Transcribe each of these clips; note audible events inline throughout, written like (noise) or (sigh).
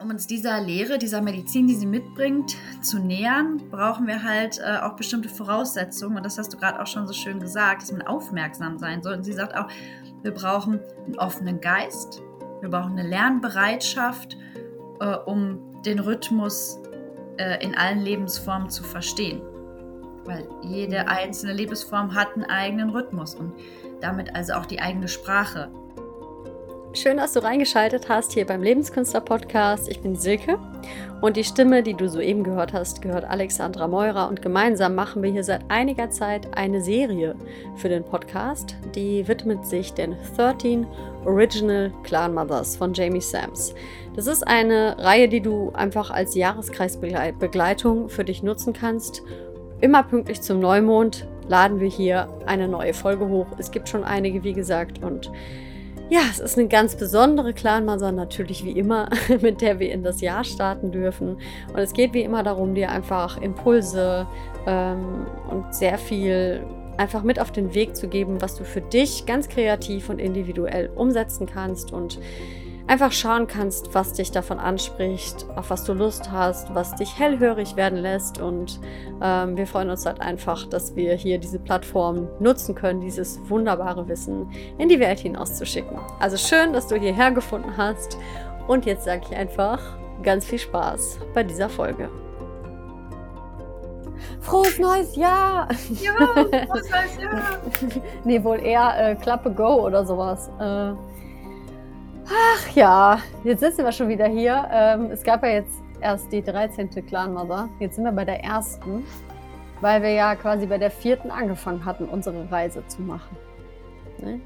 um uns dieser Lehre, dieser Medizin, die sie mitbringt, zu nähern, brauchen wir halt äh, auch bestimmte Voraussetzungen. Und das hast du gerade auch schon so schön gesagt, dass man aufmerksam sein soll. Und sie sagt auch, wir brauchen einen offenen Geist, wir brauchen eine Lernbereitschaft, äh, um den Rhythmus äh, in allen Lebensformen zu verstehen. Weil jede einzelne Lebensform hat einen eigenen Rhythmus und damit also auch die eigene Sprache. Schön, dass du reingeschaltet hast hier beim Lebenskünstler Podcast. Ich bin Silke und die Stimme, die du soeben gehört hast, gehört Alexandra Meurer und gemeinsam machen wir hier seit einiger Zeit eine Serie für den Podcast, die widmet sich den 13 Original Clan Mothers von Jamie Sams. Das ist eine Reihe, die du einfach als Jahreskreisbegleitung für dich nutzen kannst. Immer pünktlich zum Neumond laden wir hier eine neue Folge hoch. Es gibt schon einige, wie gesagt, und ja, es ist eine ganz besondere Clanmasa, natürlich wie immer, (laughs) mit der wir in das Jahr starten dürfen. Und es geht wie immer darum, dir einfach Impulse ähm, und sehr viel einfach mit auf den Weg zu geben, was du für dich ganz kreativ und individuell umsetzen kannst und einfach schauen kannst, was dich davon anspricht, auf was du Lust hast, was dich hellhörig werden lässt. Und ähm, wir freuen uns halt einfach, dass wir hier diese Plattform nutzen können, dieses wunderbare Wissen in die Welt hinauszuschicken. Also schön, dass du hierher gefunden hast. Und jetzt sage ich einfach ganz viel Spaß bei dieser Folge. Frohes neues Jahr! Ja, frohes neues (laughs) Jahr! nee, wohl eher äh, Klappe Go oder sowas. Äh, Ach ja, jetzt sitzen wir schon wieder hier. Ähm, es gab ja jetzt erst die 13. Clan Mother. Jetzt sind wir bei der ersten, weil wir ja quasi bei der vierten angefangen hatten, unsere Reise zu machen. Ne?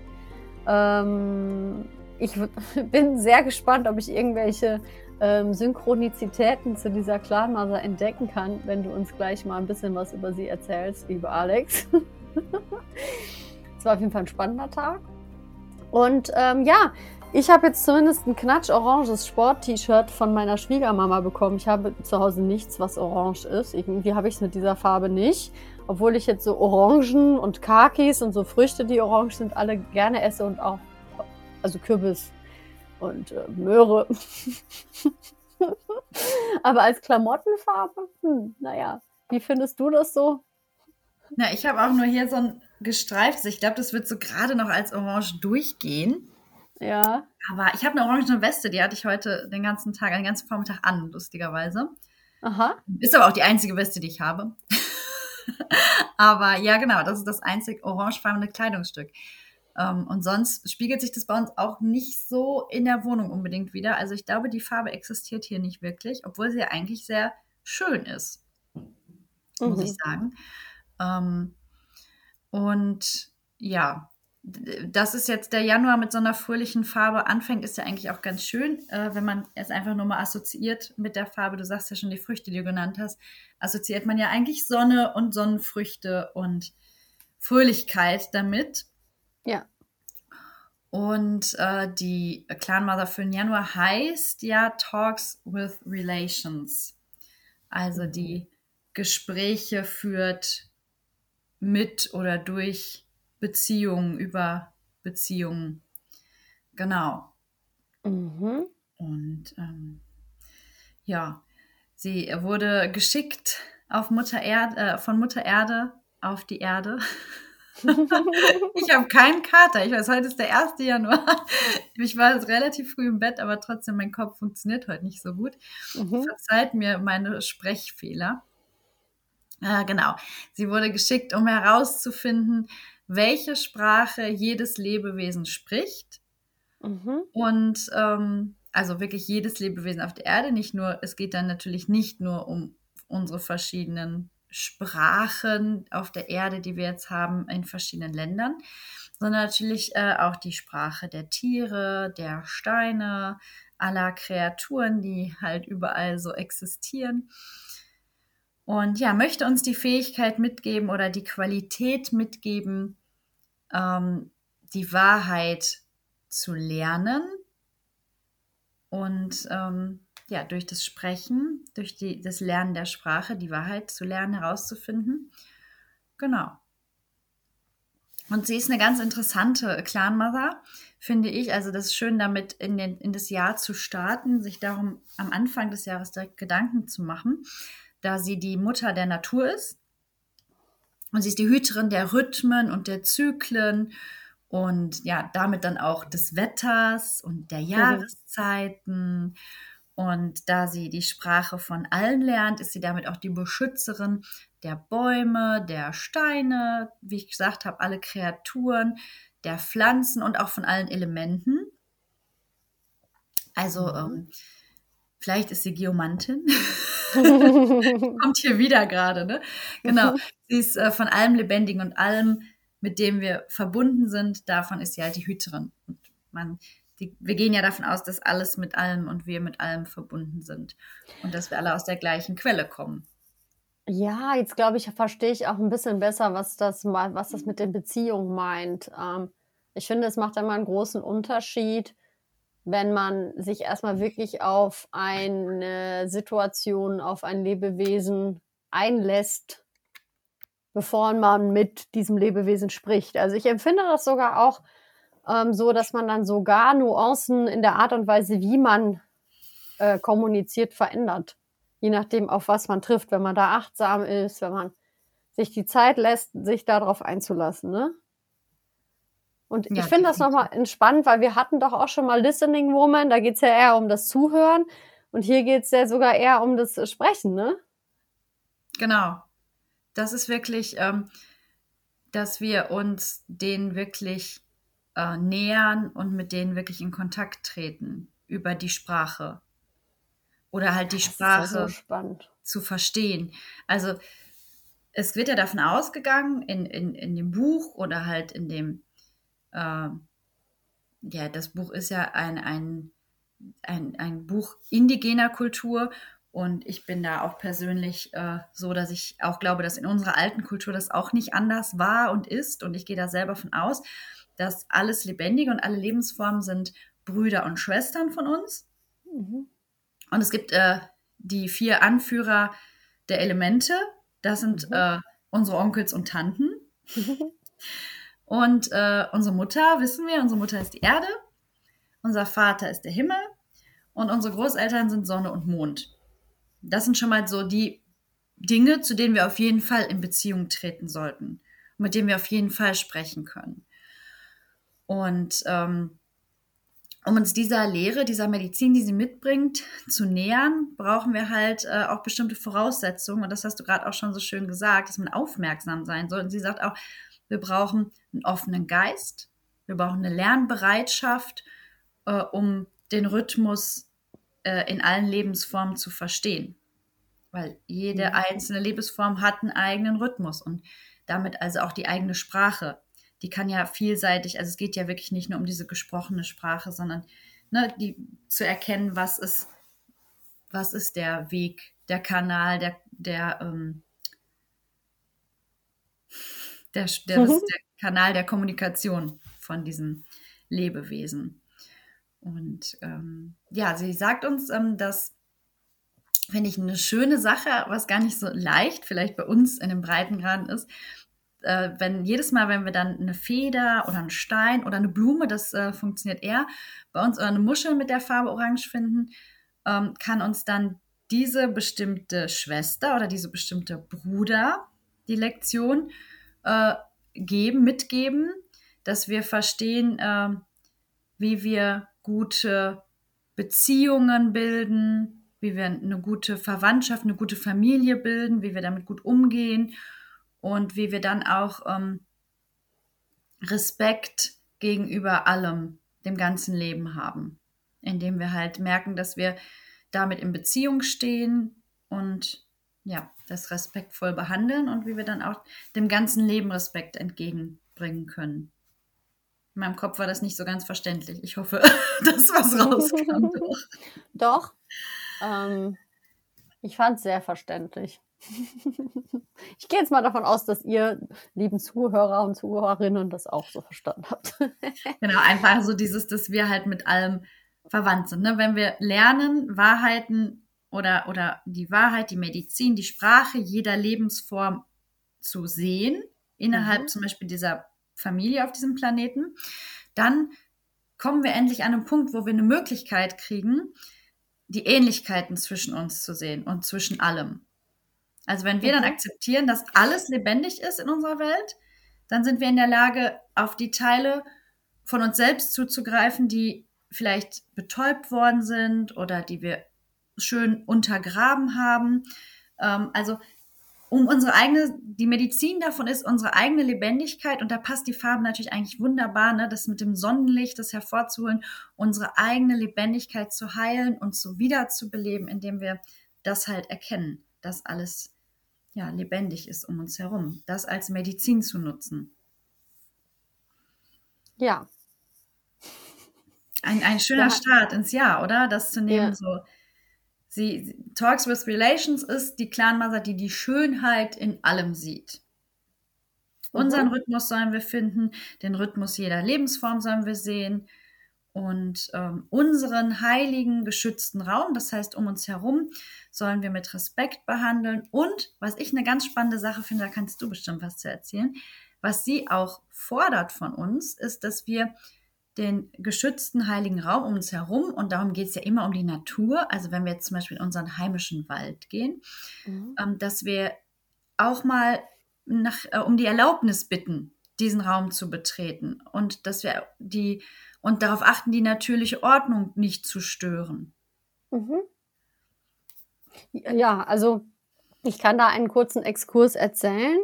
Ähm, ich (laughs) bin sehr gespannt, ob ich irgendwelche ähm, Synchronizitäten zu dieser Clan Mother entdecken kann, wenn du uns gleich mal ein bisschen was über sie erzählst, liebe Alex. (laughs) Es war auf jeden Fall ein spannender Tag. Und ähm, ja, ich habe jetzt zumindest ein knatsch-oranges Sport-T-Shirt von meiner Schwiegermama bekommen. Ich habe zu Hause nichts, was orange ist. Irgendwie habe ich es mit dieser Farbe nicht. Obwohl ich jetzt so Orangen und Kakis und so Früchte, die orange sind, alle gerne esse und auch, also Kürbis und äh, Möhre. (laughs) Aber als Klamottenfarbe, hm, naja, wie findest du das so? Na, ich habe auch nur hier so ein gestreiftes. Ich glaube, das wird so gerade noch als Orange durchgehen. Ja. Aber ich habe eine orange Weste, die hatte ich heute den ganzen Tag, den ganzen Vormittag an, lustigerweise. Aha. Ist aber auch die einzige Weste, die ich habe. (laughs) aber ja, genau, das ist das einzig orangefarbene Kleidungsstück. Um, ähm, und sonst spiegelt sich das bei uns auch nicht so in der Wohnung unbedingt wieder. Also ich glaube, die Farbe existiert hier nicht wirklich, obwohl sie ja eigentlich sehr schön ist, mhm. muss ich sagen. Um, ähm, und ja, dass es jetzt der Januar mit so einer fröhlichen Farbe anfängt, ist ja eigentlich auch ganz schön, äh, wenn man es einfach nur mal assoziiert mit der Farbe. Du sagst ja schon die Früchte, die du genannt hast, assoziiert man ja eigentlich Sonne und Sonnenfrüchte und Fröhlichkeit damit. Ja. Und äh, die Clan Mother für den Januar heißt ja Talks with Relations. Also die Gespräche führt mit oder durch Beziehungen, über Beziehungen. Genau. Mhm. Und ähm, ja, sie wurde geschickt auf Mutter Erde, äh, von Mutter Erde auf die Erde. (laughs) ich habe keinen Kater. Ich weiß, heute ist der 1. Januar. Ich war jetzt relativ früh im Bett, aber trotzdem, mein Kopf funktioniert heute nicht so gut. Mhm. Verzeiht mir meine Sprechfehler. Äh, genau. Sie wurde geschickt, um herauszufinden, welche Sprache jedes Lebewesen spricht. Mhm. Und ähm, also wirklich jedes Lebewesen auf der Erde, nicht nur, es geht dann natürlich nicht nur um unsere verschiedenen Sprachen auf der Erde, die wir jetzt haben in verschiedenen Ländern, sondern natürlich äh, auch die Sprache der Tiere, der Steine, aller Kreaturen, die halt überall so existieren. Und ja, möchte uns die Fähigkeit mitgeben oder die Qualität mitgeben, ähm, die Wahrheit zu lernen und ähm, ja, durch das Sprechen, durch die, das Lernen der Sprache, die Wahrheit zu lernen, herauszufinden. Genau. Und sie ist eine ganz interessante Clan-Mother, finde ich. Also das ist schön, damit in, den, in das Jahr zu starten, sich darum am Anfang des Jahres direkt Gedanken zu machen, da sie die Mutter der Natur ist. Und sie ist die Hüterin der Rhythmen und der Zyklen und ja, damit dann auch des Wetters und der mhm. Jahreszeiten. Und da sie die Sprache von allen lernt, ist sie damit auch die Beschützerin der Bäume, der Steine, wie ich gesagt habe, alle Kreaturen, der Pflanzen und auch von allen Elementen. Also mhm. ähm, vielleicht ist sie Geomantin. (laughs) Kommt hier wieder gerade, ne? Genau. Sie ist äh, von allem Lebendigen und allem, mit dem wir verbunden sind, davon ist sie halt die Hüterin. Und man, die, wir gehen ja davon aus, dass alles mit allem und wir mit allem verbunden sind. Und dass wir alle aus der gleichen Quelle kommen. Ja, jetzt glaube ich, verstehe ich auch ein bisschen besser, was das, was das mit den Beziehungen meint. Ähm, ich finde, es macht immer einen großen Unterschied, wenn man sich erstmal wirklich auf eine Situation, auf ein Lebewesen einlässt, bevor man mit diesem Lebewesen spricht. Also ich empfinde das sogar auch ähm, so, dass man dann sogar Nuancen in der Art und Weise, wie man äh, kommuniziert, verändert je nachdem, auf was man trifft, wenn man da achtsam ist, wenn man sich die Zeit lässt, sich darauf einzulassen. Ne? Und ja, ich finde das nochmal entspannt, weil wir hatten doch auch schon mal Listening Woman, da geht es ja eher um das Zuhören und hier geht es ja sogar eher um das Sprechen, ne? Genau. Das ist wirklich, ähm, dass wir uns denen wirklich äh, nähern und mit denen wirklich in Kontakt treten über die Sprache oder halt die das Sprache so zu verstehen. Also es wird ja davon ausgegangen, in, in, in dem Buch oder halt in dem, äh, ja, das Buch ist ja ein, ein, ein, ein Buch indigener Kultur und ich bin da auch persönlich äh, so, dass ich auch glaube, dass in unserer alten Kultur das auch nicht anders war und ist. Und ich gehe da selber von aus, dass alles Lebendige und alle Lebensformen sind Brüder und Schwestern von uns. Mhm. Und es gibt äh, die vier Anführer der Elemente. Das sind mhm. äh, unsere Onkels und Tanten. (laughs) und äh, unsere Mutter, wissen wir, unsere Mutter ist die Erde. Unser Vater ist der Himmel. Und unsere Großeltern sind Sonne und Mond. Das sind schon mal so die Dinge, zu denen wir auf jeden Fall in Beziehung treten sollten. Mit denen wir auf jeden Fall sprechen können. Und ähm, um uns dieser Lehre, dieser Medizin, die sie mitbringt, zu nähern, brauchen wir halt äh, auch bestimmte Voraussetzungen. Und das hast du gerade auch schon so schön gesagt, dass man aufmerksam sein soll. Und sie sagt auch, wir brauchen einen offenen Geist, wir brauchen eine Lernbereitschaft, äh, um den Rhythmus äh, in allen Lebensformen zu verstehen. Weil jede mhm. einzelne Lebensform hat einen eigenen Rhythmus und damit also auch die eigene Sprache die kann ja vielseitig, also es geht ja wirklich nicht nur um diese gesprochene Sprache, sondern ne, die zu erkennen, was ist, was ist der Weg, der Kanal, der, der, ähm, der, der, mhm. der Kanal der Kommunikation von diesem Lebewesen. Und ähm, ja, sie sagt uns, ähm, dass finde ich eine schöne Sache, was gar nicht so leicht vielleicht bei uns in den Breitengraden ist, äh, wenn jedes Mal, wenn wir dann eine Feder oder einen Stein oder eine Blume, das äh, funktioniert eher bei uns, oder eine Muschel mit der Farbe Orange finden, ähm, kann uns dann diese bestimmte Schwester oder diese bestimmte Bruder die Lektion äh, geben, mitgeben, dass wir verstehen, äh, wie wir gute Beziehungen bilden, wie wir eine gute Verwandtschaft, eine gute Familie bilden, wie wir damit gut umgehen und wie wir dann auch ähm, Respekt gegenüber allem, dem ganzen Leben haben, indem wir halt merken, dass wir damit in Beziehung stehen und ja, das respektvoll behandeln und wie wir dann auch dem ganzen Leben Respekt entgegenbringen können. In meinem Kopf war das nicht so ganz verständlich. Ich hoffe, (laughs) dass was rauskam. (laughs) Doch. Ähm, ich fand es sehr verständlich. (laughs) Ich gehe jetzt mal davon aus, dass ihr, lieben Zuhörer und Zuhörerinnen, das auch so verstanden habt. Genau, einfach so dieses, dass wir halt mit allem verwandt sind. Ne? Wenn wir lernen, Wahrheiten oder, oder die Wahrheit, die Medizin, die Sprache jeder Lebensform zu sehen, innerhalb mhm. zum Beispiel dieser Familie auf diesem Planeten, dann kommen wir endlich an einen Punkt, wo wir eine Möglichkeit kriegen, die Ähnlichkeiten zwischen uns zu sehen und zwischen allem. Also wenn wir dann akzeptieren, dass alles lebendig ist in unserer Welt, dann sind wir in der Lage, auf die Teile von uns selbst zuzugreifen, die vielleicht betäubt worden sind oder die wir schön untergraben haben. Ähm, also um unsere eigene, die Medizin davon ist unsere eigene Lebendigkeit und da passt die Farbe natürlich eigentlich wunderbar, ne, das mit dem Sonnenlicht, das hervorzuholen, unsere eigene Lebendigkeit zu heilen und so wiederzubeleben, indem wir das halt erkennen, dass alles ja lebendig ist um uns herum, das als Medizin zu nutzen. Ja. Ein, ein schöner ja. Start ins Jahr, oder? Das zu nehmen, ja. so. Sie, Talks with Relations ist die Clanmother, die die Schönheit in allem sieht. Mhm. Unseren Rhythmus sollen wir finden, den Rhythmus jeder Lebensform sollen wir sehen und ähm, unseren heiligen, geschützten Raum, das heißt um uns herum, sollen wir mit Respekt behandeln. Und was ich eine ganz spannende Sache finde, da kannst du bestimmt was zu erzählen, was sie auch fordert von uns, ist, dass wir den geschützten heiligen Raum um uns herum, und darum geht es ja immer um die Natur, also wenn wir jetzt zum Beispiel in unseren heimischen Wald gehen, mhm. ähm, dass wir auch mal nach, äh, um die Erlaubnis bitten, diesen Raum zu betreten und dass wir die und darauf achten, die natürliche Ordnung nicht zu stören. Mhm. Ja, also ich kann da einen kurzen Exkurs erzählen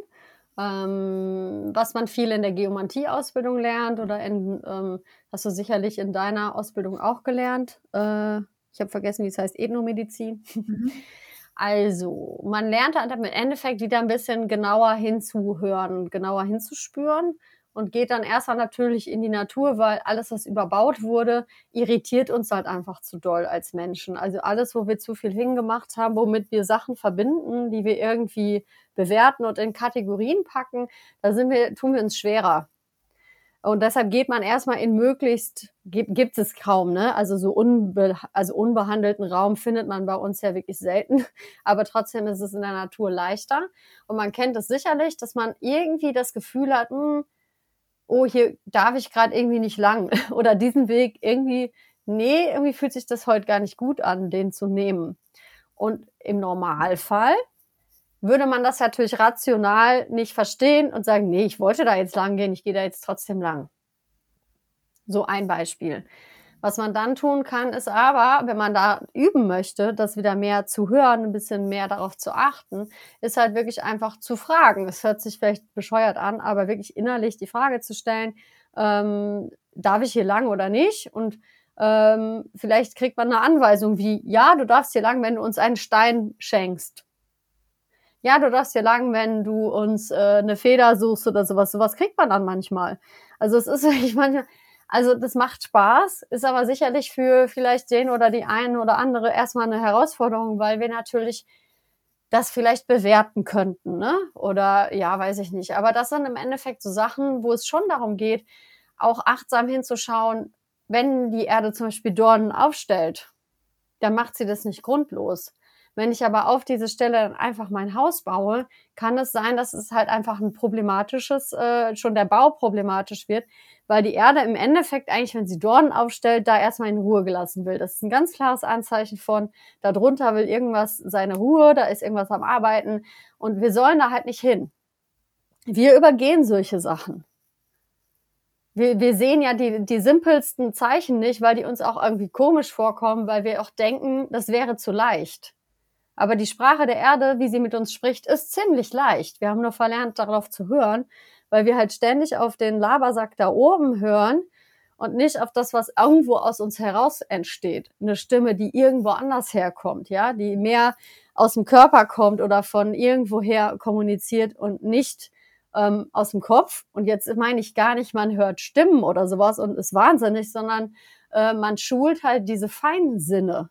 ähm, was man viel in der Geomantie-Ausbildung lernt oder in, ähm, hast du sicherlich in deiner Ausbildung auch gelernt. Äh, ich habe vergessen, wie es heißt, Ethnomedizin. Mhm. (laughs) Also, man lernt halt im Endeffekt wieder ein bisschen genauer hinzuhören, genauer hinzuspüren und geht dann erstmal natürlich in die Natur, weil alles, was überbaut wurde, irritiert uns halt einfach zu doll als Menschen. Also alles, wo wir zu viel hingemacht haben, womit wir Sachen verbinden, die wir irgendwie bewerten und in Kategorien packen, da sind wir, tun wir uns schwerer. Und deshalb geht man erstmal in möglichst, gibt, es kaum, ne? Also so unbe, also unbehandelten Raum findet man bei uns ja wirklich selten. (laughs) Aber trotzdem ist es in der Natur leichter. Und man kennt es sicherlich, dass man irgendwie das Gefühl hat, mh, hm, oh, hier darf ich gerade irgendwie nicht lang. (laughs) Oder diesen Weg irgendwie, nee, irgendwie fühlt sich das heute gar nicht gut an, den zu nehmen. Und im Normalfall würde man das natürlich rational nicht verstehen und sagen, nee, ich wollte da jetzt lang gehen, ich gehe da jetzt trotzdem lang. So ein Beispiel. Was man dann tun kann, ist aber, wenn man da üben möchte, das wieder mehr zu hören, ein bisschen mehr darauf zu achten, ist halt wirklich einfach zu fragen. Es hört sich vielleicht bescheuert an, aber wirklich innerlich die Frage zu stellen, ähm, darf ich hier lang oder nicht? Und ähm, vielleicht kriegt man eine Anweisung wie, ja, du darfst hier lang, wenn du uns einen Stein schenkst ja, du darfst hier lang, wenn du uns äh, eine Feder suchst oder sowas. Sowas kriegt man dann manchmal. Also es ist (laughs) wirklich manchmal, also das macht Spaß, ist aber sicherlich für vielleicht den oder die einen oder andere erstmal eine Herausforderung, weil wir natürlich das vielleicht bewerten könnten, ne? Oder ja, weiß ich nicht. Aber das sind im Endeffekt so Sachen, wo es schon darum geht, auch achtsam hinzuschauen, wenn die Erde zum Beispiel Dornen aufstellt, dann macht sie das nicht grundlos. Wenn ich aber auf diese Stelle dann einfach mein Haus baue, kann es sein, dass es halt einfach ein problematisches, äh, schon der Bau problematisch wird, weil die Erde im Endeffekt eigentlich, wenn sie Dornen aufstellt, da erstmal in Ruhe gelassen will. Das ist ein ganz klares Anzeichen von, darunter will irgendwas seine Ruhe, da ist irgendwas am Arbeiten und wir sollen da halt nicht hin. Wir übergehen solche Sachen. Wir, wir sehen ja die, die simpelsten Zeichen nicht, weil die uns auch irgendwie komisch vorkommen, weil wir auch denken, das wäre zu leicht. Aber die Sprache der Erde, wie sie mit uns spricht, ist ziemlich leicht. Wir haben nur verlernt, darauf zu hören, weil wir halt ständig auf den Labersack da oben hören und nicht auf das, was irgendwo aus uns heraus entsteht. Eine Stimme, die irgendwo anders herkommt, ja, die mehr aus dem Körper kommt oder von irgendwoher kommuniziert und nicht ähm, aus dem Kopf. Und jetzt meine ich gar nicht, man hört Stimmen oder sowas und ist wahnsinnig, sondern äh, man schult halt diese feinen Sinne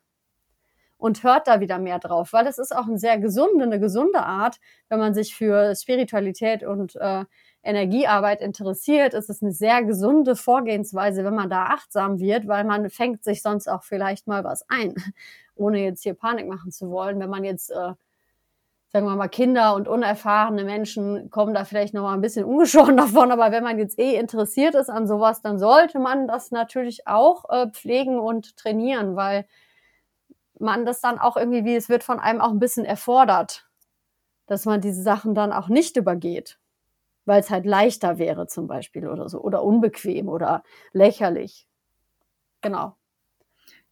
und hört da wieder mehr drauf, weil es ist auch eine sehr gesunde, eine gesunde Art, wenn man sich für Spiritualität und äh, Energiearbeit interessiert, ist es eine sehr gesunde Vorgehensweise, wenn man da achtsam wird, weil man fängt sich sonst auch vielleicht mal was ein, (laughs) ohne jetzt hier Panik machen zu wollen, wenn man jetzt äh, sagen wir mal, Kinder und unerfahrene Menschen kommen da vielleicht noch mal ein bisschen ungeschoren (laughs) davon. Aber wenn man jetzt eh interessiert ist an sowas, dann sollte man das natürlich auch äh, pflegen und trainieren, weil man das dann auch irgendwie, wie es wird von einem auch ein bisschen erfordert, dass man diese Sachen dann auch nicht übergeht, weil es halt leichter wäre zum Beispiel oder so oder unbequem oder lächerlich. Genau.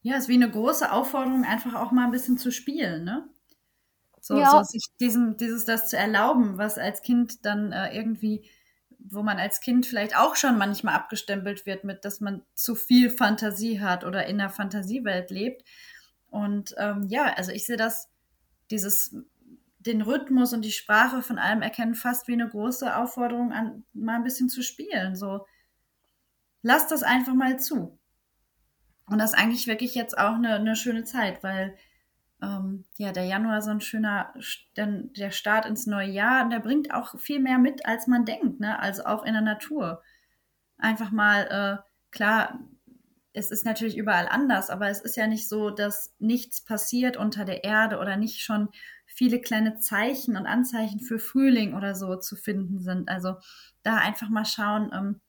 Ja, es ist wie eine große Aufforderung, einfach auch mal ein bisschen zu spielen, ne? So, ja. so sich diesem, dieses das zu erlauben, was als Kind dann äh, irgendwie, wo man als Kind vielleicht auch schon manchmal abgestempelt wird mit, dass man zu viel Fantasie hat oder in der Fantasiewelt lebt. Und ähm, ja, also ich sehe das, dieses, den Rhythmus und die Sprache von allem erkennen, fast wie eine große Aufforderung an, mal ein bisschen zu spielen. So, lass das einfach mal zu. Und das ist eigentlich wirklich jetzt auch eine, eine schöne Zeit, weil ähm, ja, der Januar so ein schöner, denn der Start ins neue Jahr, und der bringt auch viel mehr mit, als man denkt, ne? Also auch in der Natur. Einfach mal, äh, klar, es ist natürlich überall anders, aber es ist ja nicht so, dass nichts passiert unter der Erde oder nicht schon viele kleine Zeichen und Anzeichen für Frühling oder so zu finden sind. Also da einfach mal schauen, ähm,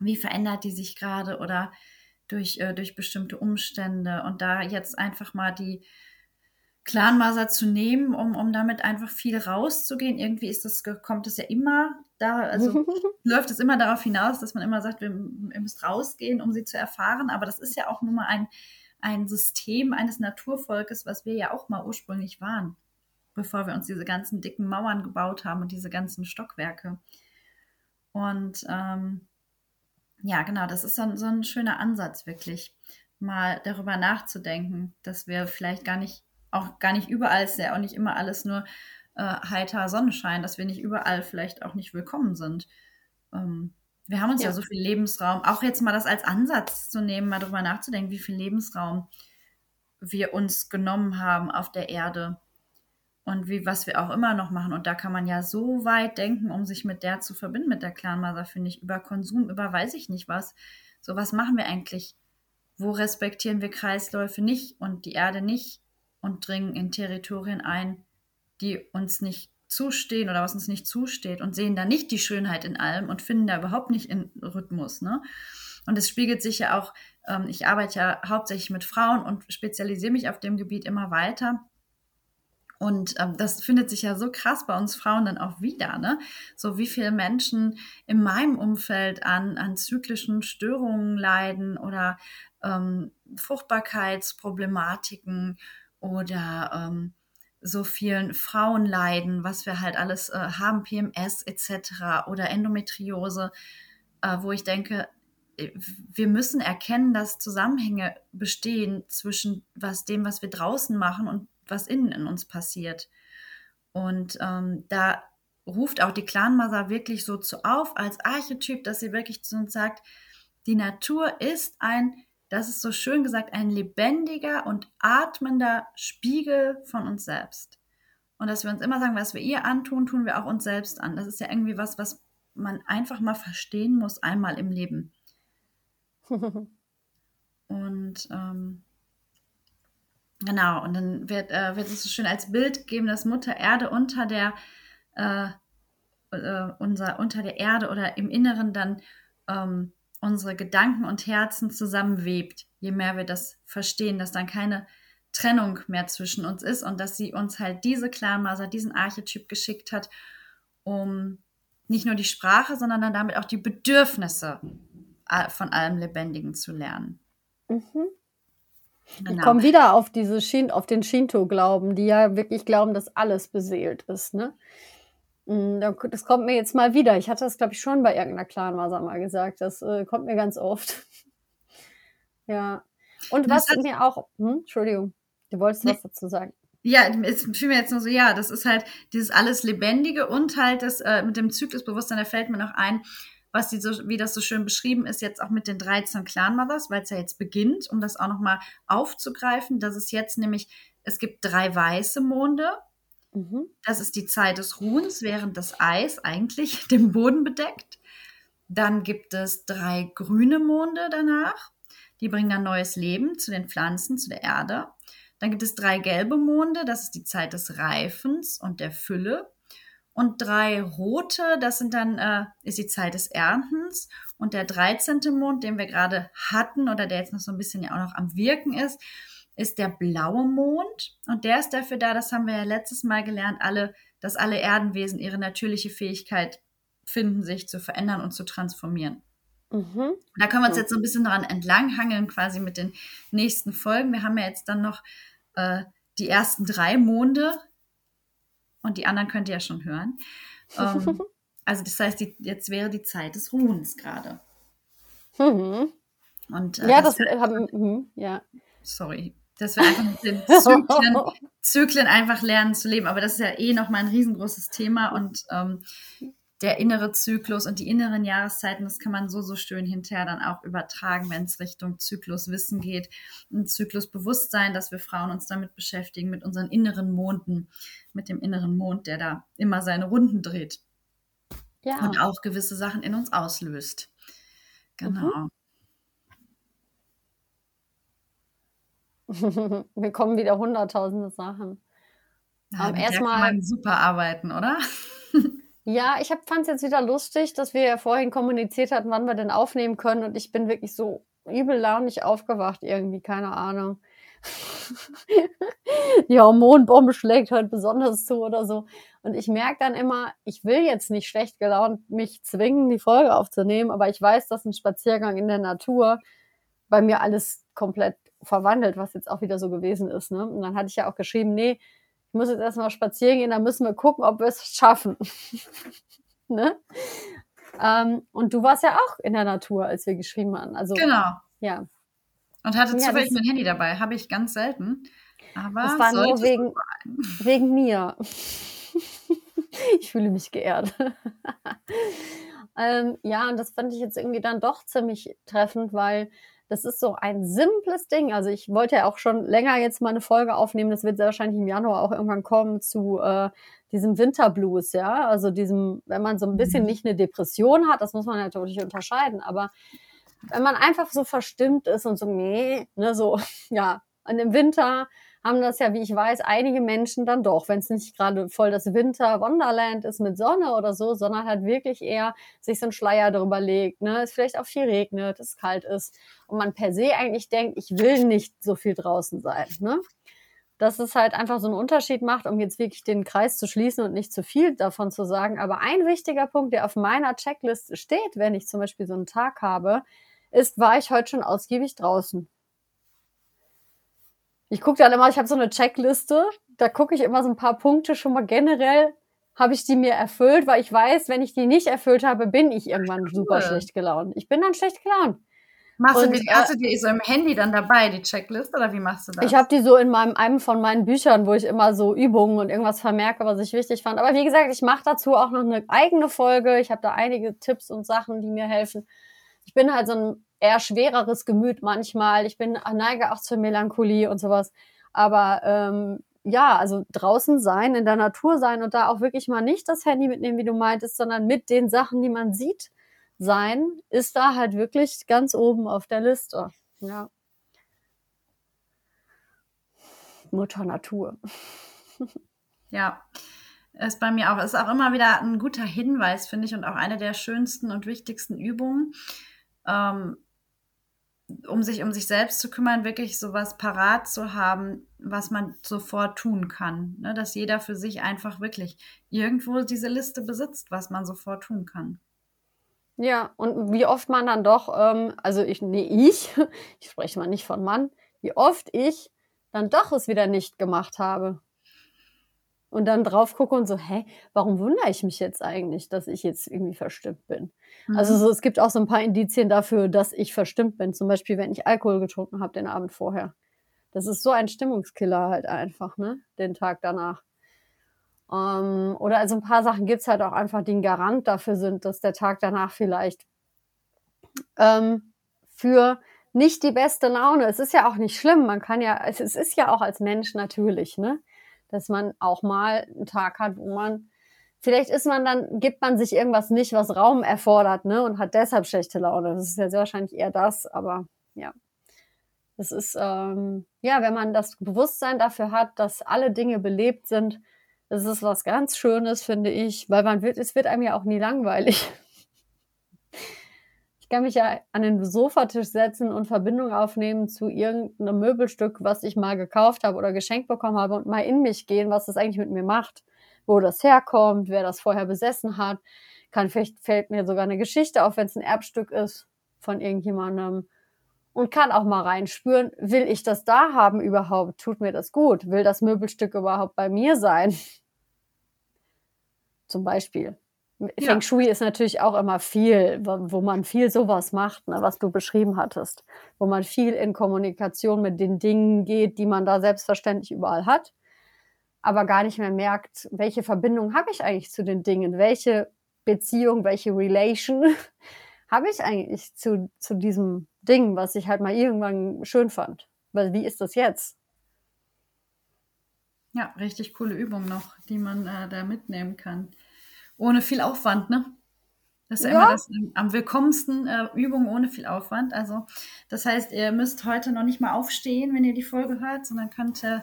wie verändert die sich gerade oder durch, äh, durch bestimmte Umstände und da jetzt einfach mal die Clanmaser zu nehmen, um, um damit einfach viel rauszugehen. Irgendwie ist das, kommt es ja immer da, also (laughs) läuft es immer darauf hinaus, dass man immer sagt, wir, wir müssen rausgehen, um sie zu erfahren. Aber das ist ja auch nur mal ein, ein System eines Naturvolkes, was wir ja auch mal ursprünglich waren, bevor wir uns diese ganzen dicken Mauern gebaut haben und diese ganzen Stockwerke. Und ähm, ja, genau, das ist so ein, so ein schöner Ansatz, wirklich mal darüber nachzudenken, dass wir vielleicht gar nicht auch gar nicht überall ist ja auch nicht immer alles nur äh, heiter Sonnenschein, dass wir nicht überall vielleicht auch nicht willkommen sind. Ähm, wir haben uns ja. ja. so viel Lebensraum, auch jetzt mal das als Ansatz zu nehmen, mal darüber nachzudenken, wie viel Lebensraum wir uns genommen haben auf der Erde und wie was wir auch immer noch machen. Und da kann man ja so weit denken, um sich mit der zu verbinden, mit der Clanmother, finde ich, über Konsum, über weiß ich nicht was. So was machen wir eigentlich? Wo respektieren wir Kreisläufe nicht und die Erde nicht? und dringen in Territorien ein, die uns nicht zustehen oder was uns nicht zusteht und sehen da nicht die Schönheit in allem und finden da überhaupt nicht in Rhythmus. Ne? Und es spiegelt sich ja auch, ähm, ich arbeite ja hauptsächlich mit Frauen und spezialisiere mich auf dem Gebiet immer weiter. Und ähm, das findet sich ja so krass bei uns Frauen dann auch wieder, ne? So wie viele Menschen in meinem Umfeld an, an zyklischen Störungen leiden oder ähm, Fruchtbarkeitsproblematiken oder ähm, so vielen Frauenleiden, was wir halt alles äh, haben, PMS etc. oder Endometriose, äh, wo ich denke, äh, wir müssen erkennen, dass Zusammenhänge bestehen zwischen was dem, was wir draußen machen und was innen in uns passiert. Und ähm, da ruft auch die Clanmasa wirklich so zu auf als Archetyp, dass sie wirklich zu uns sagt, die Natur ist ein das ist so schön gesagt, ein lebendiger und atmender Spiegel von uns selbst. Und dass wir uns immer sagen, was wir ihr antun, tun wir auch uns selbst an. Das ist ja irgendwie was, was man einfach mal verstehen muss, einmal im Leben. (laughs) und ähm, genau, und dann wird, äh, wird es so schön als Bild gegeben, dass Mutter Erde unter der, äh, äh, unser, unter der Erde oder im Inneren dann ähm, unsere Gedanken und Herzen zusammenwebt, je mehr wir das verstehen, dass dann keine Trennung mehr zwischen uns ist und dass sie uns halt diese Clanmaser, diesen Archetyp geschickt hat, um nicht nur die Sprache, sondern dann damit auch die Bedürfnisse von allem Lebendigen zu lernen. Mhm. Genau. Ich komme wieder auf diese Shin auf den Shinto-Glauben, die ja wirklich glauben, dass alles beseelt ist. Ne? Hm, das kommt mir jetzt mal wieder. Ich hatte das, glaube ich, schon bei irgendeiner Clanmaser mal gesagt. Das äh, kommt mir ganz oft. (laughs) ja. Und was mir auch, hm, Entschuldigung, du wolltest nee. was dazu sagen. Ja, es fiel mir jetzt nur so, ja, das ist halt dieses alles Lebendige und halt das äh, mit dem Zyklusbewusstsein, da fällt mir noch ein, was die so, wie das so schön beschrieben ist, jetzt auch mit den 13 Clan-Mothers, weil es ja jetzt beginnt, um das auch nochmal aufzugreifen, dass es jetzt nämlich, es gibt drei weiße Monde, Mhm. Das ist die Zeit des Ruhens, während das Eis eigentlich (laughs) den Boden bedeckt. Dann gibt es drei grüne Monde danach. Die bringen dann neues Leben zu den Pflanzen, zu der Erde. Dann gibt es drei gelbe Monde, das ist die Zeit des Reifens und der Fülle. Und drei rote, das sind dann, äh, ist die Zeit des Erntens. Und der 13. Mond, den wir gerade hatten oder der jetzt noch so ein bisschen ja auch noch am Wirken ist, ist der blaue Mond. Und der ist dafür da, das haben wir ja letztes Mal gelernt, alle, dass alle Erdenwesen ihre natürliche Fähigkeit finden, sich zu verändern und zu transformieren. Mhm. Da können wir uns jetzt so ein bisschen daran entlanghangeln, quasi mit den nächsten Folgen. Wir haben ja jetzt dann noch äh, die ersten drei Monde und die anderen könnt ihr ja schon hören. Ähm, (laughs) also das heißt, die, jetzt wäre die Zeit des Ruhens gerade. Mhm. Und, äh, ja, das, das haben, mhm, ja. Sorry, dass wir einfach mit den (laughs) Zyklen, Zyklen, einfach lernen zu leben. Aber das ist ja eh nochmal ein riesengroßes Thema und ähm, der innere Zyklus und die inneren Jahreszeiten, das kann man so, so schön hinterher dann auch übertragen, wenn es Richtung Zykluswissen geht. Ein Zyklusbewusstsein, dass wir Frauen uns damit beschäftigen, mit unseren inneren Monden, mit dem inneren Mond, der da immer seine Runden dreht. Ja. Und auch gewisse Sachen in uns auslöst. Genau. Mhm. (laughs) Wir kommen wieder hunderttausende Sachen. Ja, um, erstmal super arbeiten, oder? (laughs) Ja, ich fand es jetzt wieder lustig, dass wir ja vorhin kommuniziert hatten, wann wir denn aufnehmen können. Und ich bin wirklich so übel launig aufgewacht irgendwie, keine Ahnung. (laughs) Die Hormonbombe schlägt heute besonders zu oder so. Und ich merke dann immer, ich will jetzt nicht schlecht gelaunt mich zwingen, die Folge aufzunehmen, aber ich weiß, dass ein Spaziergang in der Natur bei mir alles komplett verwandelt, was jetzt auch wieder so gewesen ist. Ne? Und dann hatte ich ja auch geschrieben, nee, ich muss jetzt erstmal spazieren gehen, dann müssen wir gucken, ob wir es schaffen. (laughs) ne? Ähm, und du warst ja auch in der Natur, als wir geschrieben haben. Also, genau. Ja. Und hatte zufällig mein Handy dabei. Habe ich ganz selten. Aber das war nur wegen, (laughs) wegen mir. ich fühle mich geehrt. (laughs) ähm, ja, und das fand ich jetzt irgendwie dann doch ziemlich treffend, weil das ist so ein simples Ding. Also ich wollte ja auch schon länger jetzt mal eine Folge aufnehmen. Das wird sehr wahrscheinlich im Januar auch irgendwann kommen zu äh, diesem Winterblues, ja. Also diesem, wenn man so ein bisschen mhm. nicht eine Depression hat, das muss man natürlich unterscheiden, aber wenn man einfach so verstimmt ist und so, nee, ne, so, (laughs) ja, an dem Winter haben das ja, wie ich weiß, einige Menschen dann doch, wenn es nicht gerade voll das Winter-Wonderland ist mit Sonne oder so, sondern halt wirklich eher sich so ein Schleier drüber legt, ne, es vielleicht auch viel regnet, es kalt ist und man per se eigentlich denkt, ich will nicht so viel draußen sein, ne? Dass es halt einfach so einen Unterschied macht, um jetzt wirklich den Kreis zu schließen und nicht zu viel davon zu sagen. Aber ein wichtiger Punkt, der auf meiner Checkliste steht, wenn ich zum Beispiel so einen Tag habe, ist, war ich heute schon ausgiebig draußen? Ich gucke dann immer, ich habe so eine Checkliste, da gucke ich immer so ein paar Punkte schon mal generell, habe ich die mir erfüllt, weil ich weiß, wenn ich die nicht erfüllt habe, bin ich irgendwann cool. super schlecht gelaunt. Ich bin dann schlecht gelaunt. Machst und, du die, hast du die so im Handy dann dabei, die Checkliste, oder wie machst du das? Ich habe die so in meinem, einem von meinen Büchern, wo ich immer so Übungen und irgendwas vermerke, was ich wichtig fand. Aber wie gesagt, ich mache dazu auch noch eine eigene Folge. Ich habe da einige Tipps und Sachen, die mir helfen. Ich bin halt so ein eher schwereres Gemüt manchmal. Ich bin neige auch zur Melancholie und sowas. Aber ähm, ja, also draußen sein, in der Natur sein und da auch wirklich mal nicht das Handy mitnehmen, wie du meintest, sondern mit den Sachen, die man sieht, sein, ist da halt wirklich ganz oben auf der Liste. Ja. Mutter Natur. (laughs) ja, ist bei mir auch, ist auch immer wieder ein guter Hinweis, finde ich, und auch eine der schönsten und wichtigsten Übungen. Ähm, um sich um sich selbst zu kümmern, wirklich sowas parat zu haben, was man sofort tun kann. Ne? Dass jeder für sich einfach wirklich irgendwo diese Liste besitzt, was man sofort tun kann. Ja, und wie oft man dann doch, ähm, also ich, nee, ich, (laughs) ich spreche mal nicht von Mann, wie oft ich dann doch es wieder nicht gemacht habe und dann drauf gucke und so, hä, warum wundere ich mich jetzt eigentlich, dass ich jetzt irgendwie verstimmt bin? Mhm. Also so, es gibt auch so ein paar Indizien dafür, dass ich verstimmt bin. Zum Beispiel, wenn ich Alkohol getrunken habe den Abend vorher. Das ist so ein Stimmungskiller halt einfach, ne? Den Tag danach. Ähm, oder also ein paar Sachen gibt's halt auch einfach, die ein Garant dafür sind, dass der Tag danach vielleicht ähm, für nicht die beste Laune. Es ist ja auch nicht schlimm. Man kann ja, es, es ist ja auch als Mensch natürlich, ne? Dass man auch mal einen Tag hat, wo man vielleicht ist man dann, gibt man sich irgendwas nicht, was Raum erfordert, ne, und hat deshalb schlechte Laune. Das ist ja sehr wahrscheinlich eher das, aber ja. Das ist, ähm, ja, wenn man das Bewusstsein dafür hat, dass alle Dinge belebt sind, das ist was ganz Schönes, finde ich, weil man wird, es wird einem ja auch nie langweilig. Kann mich ja an den Sofatisch setzen und Verbindung aufnehmen zu irgendeinem Möbelstück, was ich mal gekauft habe oder geschenkt bekommen habe und mal in mich gehen, was das eigentlich mit mir macht, wo das herkommt, wer das vorher besessen hat. Kann vielleicht fällt mir sogar eine Geschichte auf, wenn es ein Erbstück ist von irgendjemandem und kann auch mal reinspüren, will ich das da haben überhaupt? Tut mir das gut? Will das Möbelstück überhaupt bei mir sein? (laughs) Zum Beispiel. Ja. Feng Shui ist natürlich auch immer viel, wo man viel sowas macht, ne, was du beschrieben hattest, wo man viel in Kommunikation mit den Dingen geht, die man da selbstverständlich überall hat, aber gar nicht mehr merkt, welche Verbindung habe ich eigentlich zu den Dingen, welche Beziehung, welche Relation (laughs) habe ich eigentlich zu, zu diesem Ding, was ich halt mal irgendwann schön fand. Weil wie ist das jetzt? Ja, richtig coole Übung noch, die man äh, da mitnehmen kann. Ohne viel Aufwand, ne? Das ist ja, immer das am willkommensten äh, Übung ohne viel Aufwand. Also, das heißt, ihr müsst heute noch nicht mal aufstehen, wenn ihr die Folge hört, sondern könnt äh,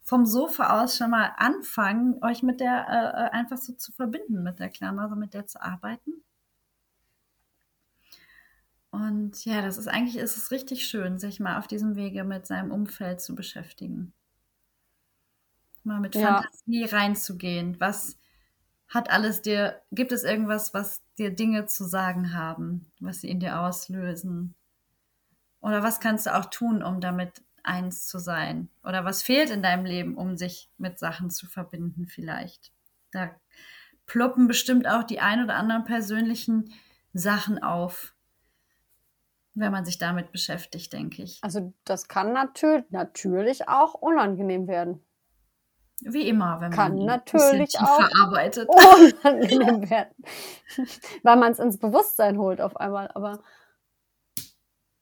vom Sofa aus schon mal anfangen, euch mit der äh, äh einfach so zu verbinden, mit der Klammer, so mit der zu arbeiten. Und ja, das ist eigentlich ist es richtig schön, sich mal auf diesem Wege mit seinem Umfeld zu beschäftigen. Mal mit ja. Fantasie reinzugehen. Was hat alles dir, gibt es irgendwas, was dir Dinge zu sagen haben, was sie in dir auslösen? Oder was kannst du auch tun, um damit eins zu sein? Oder was fehlt in deinem Leben, um sich mit Sachen zu verbinden vielleicht? Da ploppen bestimmt auch die ein oder anderen persönlichen Sachen auf, wenn man sich damit beschäftigt, denke ich. Also das kann natürlich, natürlich auch unangenehm werden. Wie immer, wenn kann man natürlich auch verarbeitet. (laughs) (laughs) weil man es ins Bewusstsein holt auf einmal. Aber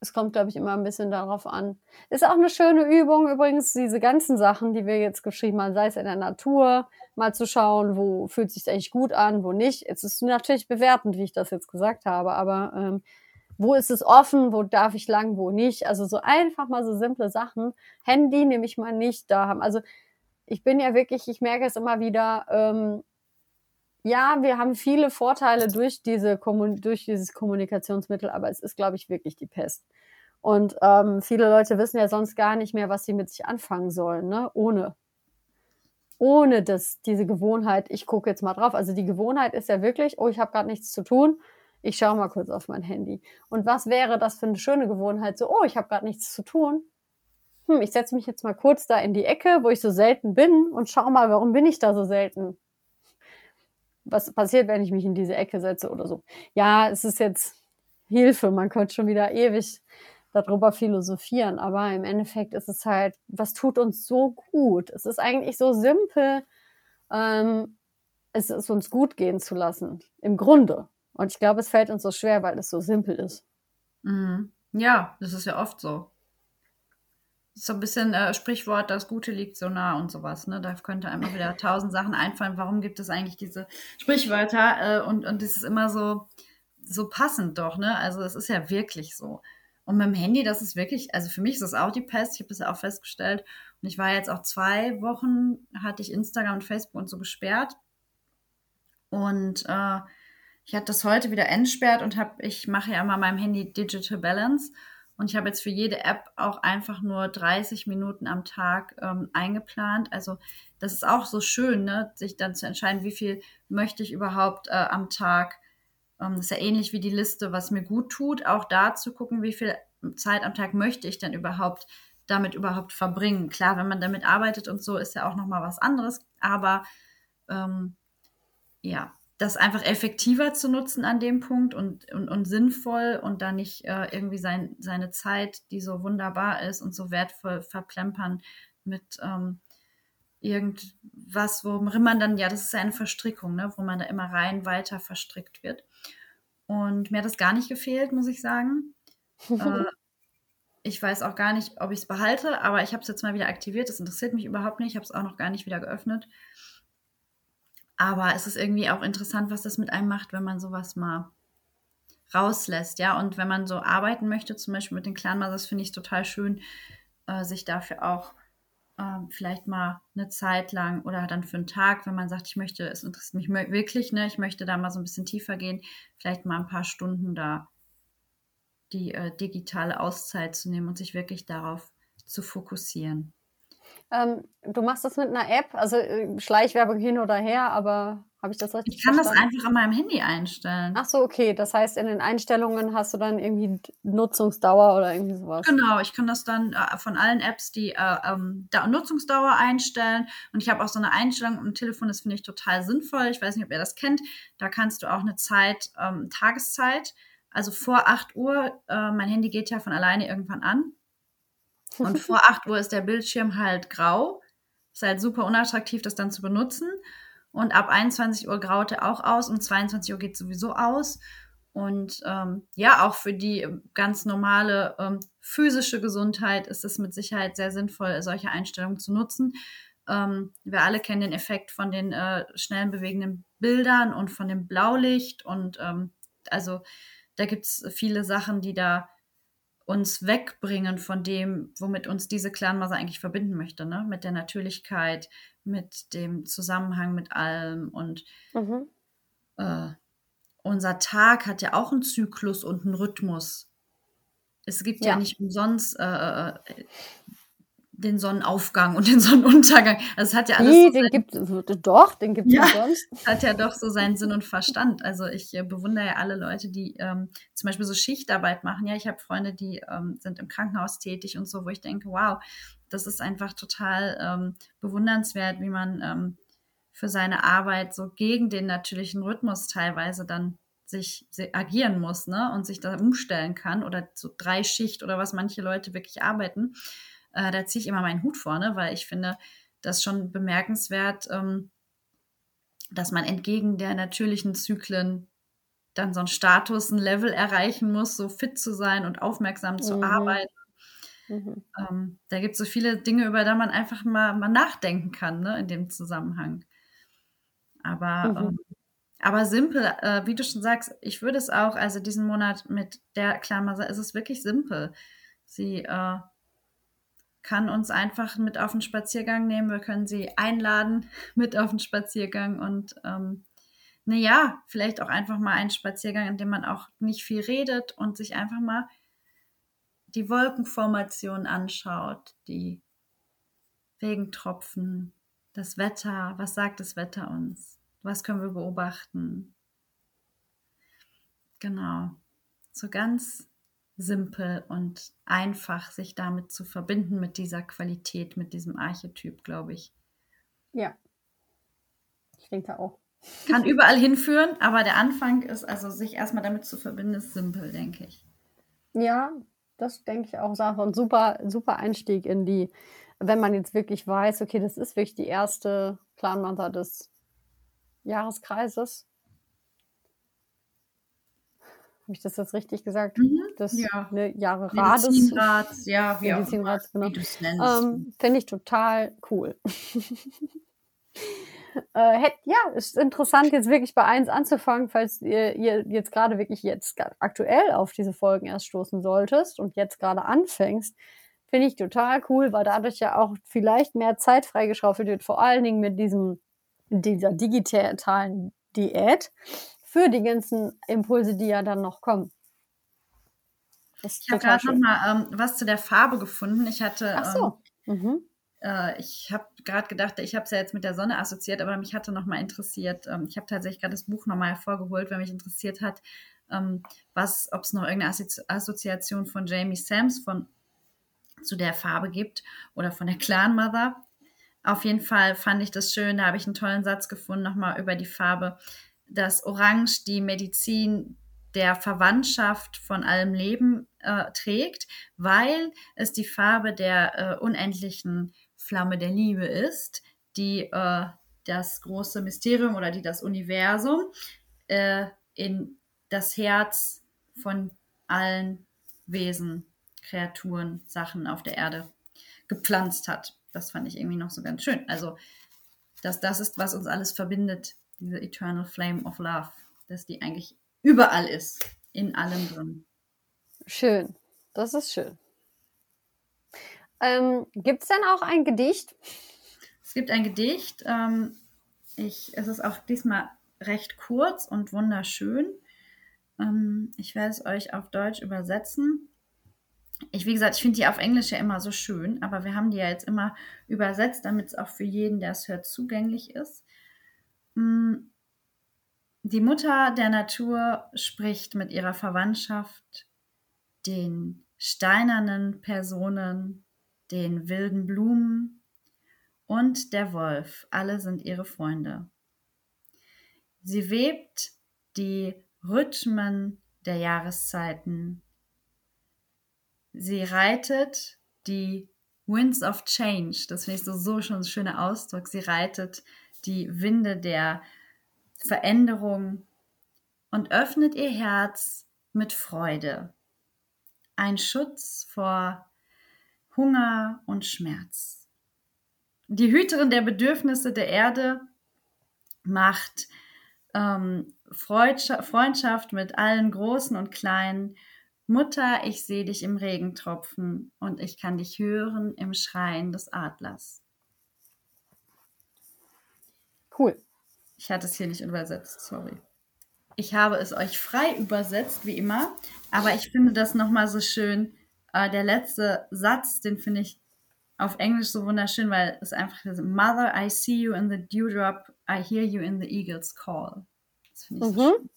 es kommt, glaube ich, immer ein bisschen darauf an. Ist auch eine schöne Übung übrigens, diese ganzen Sachen, die wir jetzt geschrieben haben, sei es in der Natur, mal zu schauen, wo fühlt sich eigentlich gut an, wo nicht. Es ist natürlich bewertend, wie ich das jetzt gesagt habe, aber ähm, wo ist es offen, wo darf ich lang, wo nicht. Also so einfach mal so simple Sachen. Handy nehme ich mal nicht da haben. Also ich bin ja wirklich, ich merke es immer wieder, ähm, ja, wir haben viele Vorteile durch, diese durch dieses Kommunikationsmittel, aber es ist, glaube ich, wirklich die Pest. Und ähm, viele Leute wissen ja sonst gar nicht mehr, was sie mit sich anfangen sollen, ne? ohne. Ohne das, diese Gewohnheit, ich gucke jetzt mal drauf. Also die Gewohnheit ist ja wirklich, oh, ich habe gerade nichts zu tun ich schaue mal kurz auf mein Handy. Und was wäre das für eine schöne Gewohnheit? So, oh, ich habe gerade nichts zu tun. Hm, ich setze mich jetzt mal kurz da in die Ecke, wo ich so selten bin und schau mal, warum bin ich da so selten? Was passiert, wenn ich mich in diese Ecke setze oder so? Ja, es ist jetzt Hilfe, man könnte schon wieder ewig darüber philosophieren, aber im Endeffekt ist es halt, was tut uns so gut? Es ist eigentlich so simpel, ähm, es ist uns gut gehen zu lassen. Im Grunde. Und ich glaube, es fällt uns so schwer, weil es so simpel ist. Mhm. Ja, das ist ja oft so. So ein bisschen äh, Sprichwort, das Gute liegt so nah und sowas. Ne? Da könnte einem wieder tausend Sachen einfallen. Warum gibt es eigentlich diese Sprichwörter? Äh, und, und das ist immer so, so passend doch. Ne? Also es ist ja wirklich so. Und mit dem Handy, das ist wirklich, also für mich ist das auch die Pest. Ich habe das ja auch festgestellt. Und ich war jetzt auch zwei Wochen, hatte ich Instagram und Facebook und so gesperrt. Und äh, ich hatte das heute wieder entsperrt und habe, ich mache ja immer meinem Handy Digital Balance und ich habe jetzt für jede App auch einfach nur 30 Minuten am Tag ähm, eingeplant. Also das ist auch so schön, ne? sich dann zu entscheiden, wie viel möchte ich überhaupt äh, am Tag. Ähm, das ist ja ähnlich wie die Liste, was mir gut tut. Auch da zu gucken, wie viel Zeit am Tag möchte ich denn überhaupt damit überhaupt verbringen. Klar, wenn man damit arbeitet und so, ist ja auch noch mal was anderes. Aber ähm, ja, das einfach effektiver zu nutzen an dem Punkt und, und, und sinnvoll und da nicht äh, irgendwie sein, seine Zeit, die so wunderbar ist und so wertvoll verplempern mit ähm, irgendwas, worin man dann, ja, das ist ja eine Verstrickung, ne, wo man da immer rein weiter verstrickt wird. Und mir hat das gar nicht gefehlt, muss ich sagen. (laughs) äh, ich weiß auch gar nicht, ob ich es behalte, aber ich habe es jetzt mal wieder aktiviert. Das interessiert mich überhaupt nicht. Ich habe es auch noch gar nicht wieder geöffnet. Aber es ist irgendwie auch interessant, was das mit einem macht, wenn man sowas mal rauslässt, ja. Und wenn man so arbeiten möchte, zum Beispiel mit den Clan Mothers, finde ich total schön, äh, sich dafür auch äh, vielleicht mal eine Zeit lang oder dann für einen Tag, wenn man sagt, ich möchte, es interessiert mich wirklich, ne, ich möchte da mal so ein bisschen tiefer gehen, vielleicht mal ein paar Stunden da die äh, digitale Auszeit zu nehmen und sich wirklich darauf zu fokussieren. Ähm, du machst das mit einer App, also äh, Schleichwerbung hin oder her, aber habe ich das richtig Ich kann verstanden? das einfach an meinem Handy einstellen. Ach so, okay. Das heißt, in den Einstellungen hast du dann irgendwie Nutzungsdauer oder irgendwie sowas. Genau, ich kann das dann äh, von allen Apps die äh, ähm, Nutzungsdauer einstellen. Und ich habe auch so eine Einstellung im Telefon, das finde ich total sinnvoll. Ich weiß nicht, ob ihr das kennt. Da kannst du auch eine Zeit, ähm, Tageszeit, also vor 8 Uhr, äh, mein Handy geht ja von alleine irgendwann an. Und vor (laughs) 8 Uhr ist der Bildschirm halt grau. Ist halt super unattraktiv, das dann zu benutzen. Und ab 21 Uhr graut er auch aus. Um 22 Uhr geht sowieso aus. Und ähm, ja, auch für die ganz normale ähm, physische Gesundheit ist es mit Sicherheit sehr sinnvoll, solche Einstellungen zu nutzen. Ähm, wir alle kennen den Effekt von den äh, schnellen bewegenden Bildern und von dem Blaulicht. Und ähm, also da gibt es viele Sachen, die da uns wegbringen von dem, womit uns diese Clanmasse eigentlich verbinden möchte, ne? Mit der Natürlichkeit, mit dem Zusammenhang mit allem und mhm. äh, unser Tag hat ja auch einen Zyklus und einen Rhythmus. Es gibt ja, ja nicht umsonst äh, äh den Sonnenaufgang und den (laughs) Sonnenuntergang. Also es hat ja alles. Nee, so den gibt es doch, den gibt es ja, sonst. (laughs) Hat ja doch so seinen Sinn und Verstand. Also ich äh, bewundere ja alle Leute, die ähm, zum Beispiel so Schichtarbeit machen. Ja, ich habe Freunde, die ähm, sind im Krankenhaus tätig und so, wo ich denke, wow, das ist einfach total ähm, bewundernswert, wie man ähm, für seine Arbeit so gegen den natürlichen Rhythmus teilweise dann sich agieren muss, ne, und sich da umstellen kann oder so drei Schicht oder was manche Leute wirklich arbeiten. Äh, da ziehe ich immer meinen Hut vorne, weil ich finde das schon bemerkenswert, ähm, dass man entgegen der natürlichen Zyklen dann so einen Status, ein Level erreichen muss, so fit zu sein und aufmerksam mhm. zu arbeiten. Mhm. Ähm, da gibt es so viele Dinge, über die man einfach mal, mal nachdenken kann, ne, in dem Zusammenhang. Aber, mhm. ähm, aber simpel, äh, wie du schon sagst, ich würde es auch, also diesen Monat mit der Klammer, ist es wirklich simpel. Sie äh, kann uns einfach mit auf den Spaziergang nehmen. Wir können sie einladen (laughs) mit auf den Spaziergang und ähm, naja, vielleicht auch einfach mal einen Spaziergang, in dem man auch nicht viel redet und sich einfach mal die Wolkenformation anschaut, die Regentropfen, das Wetter, was sagt das Wetter uns? Was können wir beobachten? Genau. So ganz simpel und einfach, sich damit zu verbinden, mit dieser Qualität, mit diesem Archetyp, glaube ich. Ja, ich denke auch. Kann (laughs) überall hinführen, aber der Anfang ist, also sich erstmal damit zu verbinden, ist simpel, denke ich. Ja, das denke ich auch. Sache und super, super Einstieg in die, wenn man jetzt wirklich weiß, okay, das ist wirklich die erste Clan des Jahreskreises, habe ich das jetzt richtig gesagt? Mhm, das ja. ne, Jahre Rades. Medizinrats, ja, wie Medizinrats, genau. Ähm, Finde ich total cool. (laughs) äh, hätt, ja, ist interessant, jetzt wirklich bei eins anzufangen, falls ihr, ihr jetzt gerade wirklich jetzt aktuell auf diese Folgen erst stoßen solltest und jetzt gerade anfängst. Finde ich total cool, weil dadurch ja auch vielleicht mehr Zeit freigeschaufelt wird, vor allen Dingen mit diesem, dieser digitalen Diät für die ganzen Impulse, die ja dann noch kommen. Ich habe gerade noch mal ähm, was zu der Farbe gefunden. Ich hatte, Ach so. Ähm, mhm. äh, ich habe gerade gedacht, ich habe es ja jetzt mit der Sonne assoziiert, aber mich hatte noch mal interessiert. Ähm, ich habe tatsächlich gerade das Buch noch mal hervorgeholt, weil mich interessiert hat, ähm, was, ob es noch irgendeine Assozi Assoziation von Jamie Sams von zu der Farbe gibt oder von der Clan Mother. Auf jeden Fall fand ich das schön. Da habe ich einen tollen Satz gefunden nochmal über die Farbe dass Orange die Medizin der Verwandtschaft von allem Leben äh, trägt, weil es die Farbe der äh, unendlichen Flamme der Liebe ist, die äh, das große Mysterium oder die das Universum äh, in das Herz von allen Wesen, Kreaturen, Sachen auf der Erde gepflanzt hat. Das fand ich irgendwie noch so ganz schön. Also, dass das ist, was uns alles verbindet, diese Eternal Flame of Love, dass die eigentlich überall ist in allem drin. Schön, das ist schön. Ähm, gibt es denn auch ein Gedicht? Es gibt ein Gedicht. Ähm, ich, es ist auch diesmal recht kurz und wunderschön. Ähm, ich werde es euch auf Deutsch übersetzen. Ich, wie gesagt, ich finde die auf Englisch ja immer so schön, aber wir haben die ja jetzt immer übersetzt, damit es auch für jeden, der es hört, zugänglich ist. Mm, die Mutter der Natur spricht mit ihrer Verwandtschaft, den steinernen Personen, den wilden Blumen und der Wolf, alle sind ihre Freunde. Sie webt die Rhythmen der Jahreszeiten. Sie reitet die Winds of Change, das finde ich so, so schon ein schöner Ausdruck. Sie reitet die Winde der Veränderung und öffnet ihr Herz mit Freude. Ein Schutz vor Hunger und Schmerz. Die Hüterin der Bedürfnisse der Erde macht ähm, Freundschaft mit allen Großen und Kleinen. Mutter, ich sehe dich im Regentropfen und ich kann dich hören im Schreien des Adlers. Cool. Ich hatte es hier nicht übersetzt, sorry. Ich habe es euch frei übersetzt, wie immer, aber ich finde das nochmal so schön. Äh, der letzte Satz, den finde ich auf Englisch so wunderschön, weil es einfach ist, Mother, I see you in the dewdrop, I hear you in the eagle's call. Das finde ich mhm. so schön.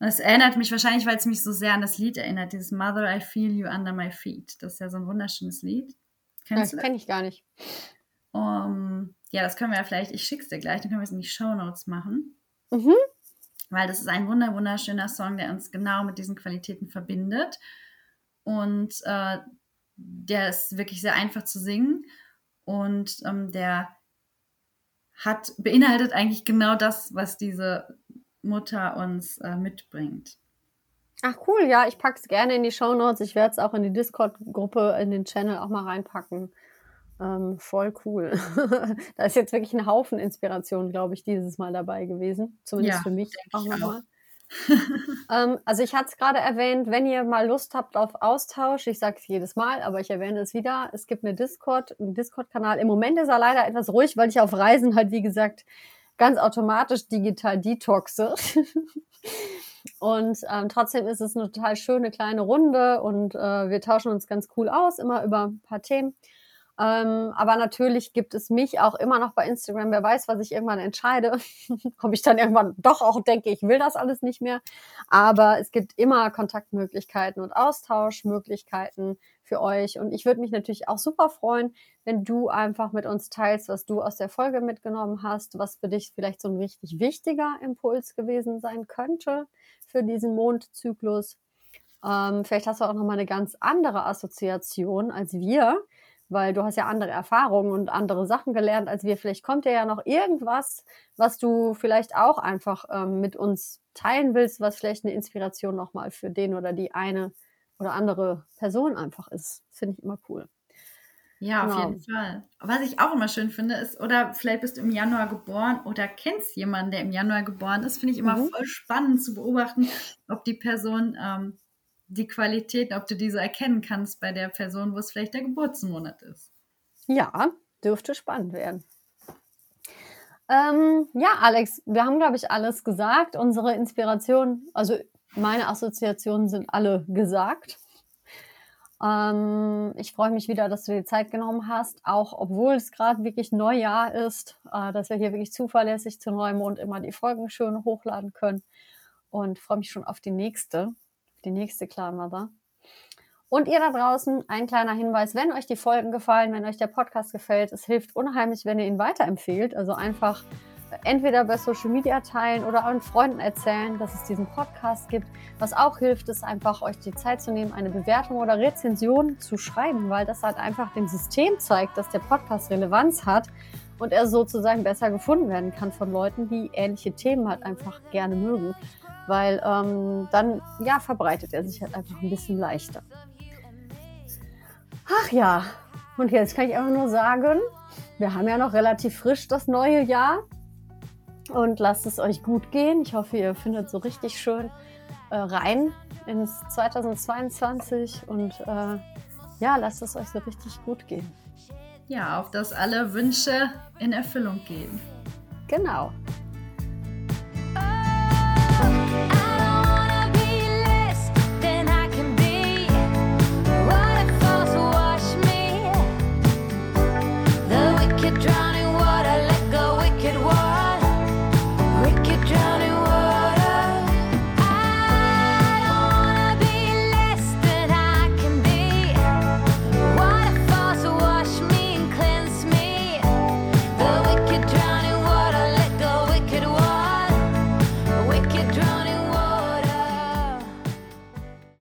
Und es erinnert mich wahrscheinlich, weil es mich so sehr an das Lied erinnert, dieses Mother, I feel you under my feet. Das ist ja so ein wunderschönes Lied. Kennst das kenne ich gar nicht. Um, ja, das können wir ja vielleicht, ich schick's dir gleich, dann können wir es in die Show Notes machen. Mhm. Weil das ist ein wunder, wunderschöner Song, der uns genau mit diesen Qualitäten verbindet. Und äh, der ist wirklich sehr einfach zu singen. Und ähm, der hat, beinhaltet eigentlich genau das, was diese Mutter uns äh, mitbringt. Ach cool, ja, ich packe es gerne in die Show Notes. Ich werde es auch in die Discord-Gruppe, in den Channel auch mal reinpacken. Ähm, voll cool. (laughs) da ist jetzt wirklich ein Haufen Inspiration, glaube ich, dieses Mal dabei gewesen. Zumindest ja, für mich auch nochmal. (laughs) ähm, also ich hatte es gerade erwähnt, wenn ihr mal Lust habt auf Austausch, ich sage es jedes Mal, aber ich erwähne es wieder, es gibt eine Discord, einen Discord-Kanal. Im Moment ist er leider etwas ruhig, weil ich auf Reisen halt, wie gesagt, ganz automatisch digital detoxe. (laughs) und ähm, trotzdem ist es eine total schöne kleine Runde und äh, wir tauschen uns ganz cool aus, immer über ein paar Themen. Ähm, aber natürlich gibt es mich auch immer noch bei Instagram. Wer weiß, was ich irgendwann entscheide. (laughs) Ob ich dann irgendwann doch auch denke, ich will das alles nicht mehr. Aber es gibt immer Kontaktmöglichkeiten und Austauschmöglichkeiten für euch. Und ich würde mich natürlich auch super freuen, wenn du einfach mit uns teilst, was du aus der Folge mitgenommen hast, was für dich vielleicht so ein richtig wichtiger Impuls gewesen sein könnte für diesen Mondzyklus. Ähm, vielleicht hast du auch noch mal eine ganz andere Assoziation als wir weil du hast ja andere Erfahrungen und andere Sachen gelernt als wir. Vielleicht kommt dir ja noch irgendwas, was du vielleicht auch einfach ähm, mit uns teilen willst, was vielleicht eine Inspiration nochmal für den oder die eine oder andere Person einfach ist. Finde ich immer cool. Ja, auf genau. jeden Fall. Was ich auch immer schön finde, ist, oder vielleicht bist du im Januar geboren oder kennst jemanden, der im Januar geboren ist, finde ich immer mhm. voll spannend zu beobachten, ob die Person ähm, die Qualität, ob du diese erkennen kannst bei der Person, wo es vielleicht der Geburtsmonat ist. Ja, dürfte spannend werden. Ähm, ja, Alex, wir haben, glaube ich, alles gesagt. Unsere Inspirationen, also meine Assoziationen sind alle gesagt. Ähm, ich freue mich wieder, dass du dir Zeit genommen hast, auch obwohl es gerade wirklich Neujahr ist, äh, dass wir hier wirklich zuverlässig zu Neumond immer die Folgen schön hochladen können. Und freue mich schon auf die nächste die nächste Clan. Und ihr da draußen, ein kleiner Hinweis, wenn euch die Folgen gefallen, wenn euch der Podcast gefällt, es hilft unheimlich, wenn ihr ihn weiterempfehlt. Also einfach entweder bei Social Media teilen oder euren Freunden erzählen, dass es diesen Podcast gibt. Was auch hilft, ist einfach euch die Zeit zu nehmen, eine Bewertung oder Rezension zu schreiben, weil das halt einfach dem System zeigt, dass der Podcast Relevanz hat und er sozusagen besser gefunden werden kann von Leuten, die ähnliche Themen halt einfach gerne mögen weil ähm, dann ja verbreitet er sich halt einfach ein bisschen leichter. Ach ja, und jetzt kann ich einfach nur sagen, wir haben ja noch relativ frisch das neue Jahr und lasst es euch gut gehen. Ich hoffe, ihr findet so richtig schön äh, rein ins 2022 und äh, ja, lasst es euch so richtig gut gehen. Ja, auf dass alle Wünsche in Erfüllung gehen. Genau.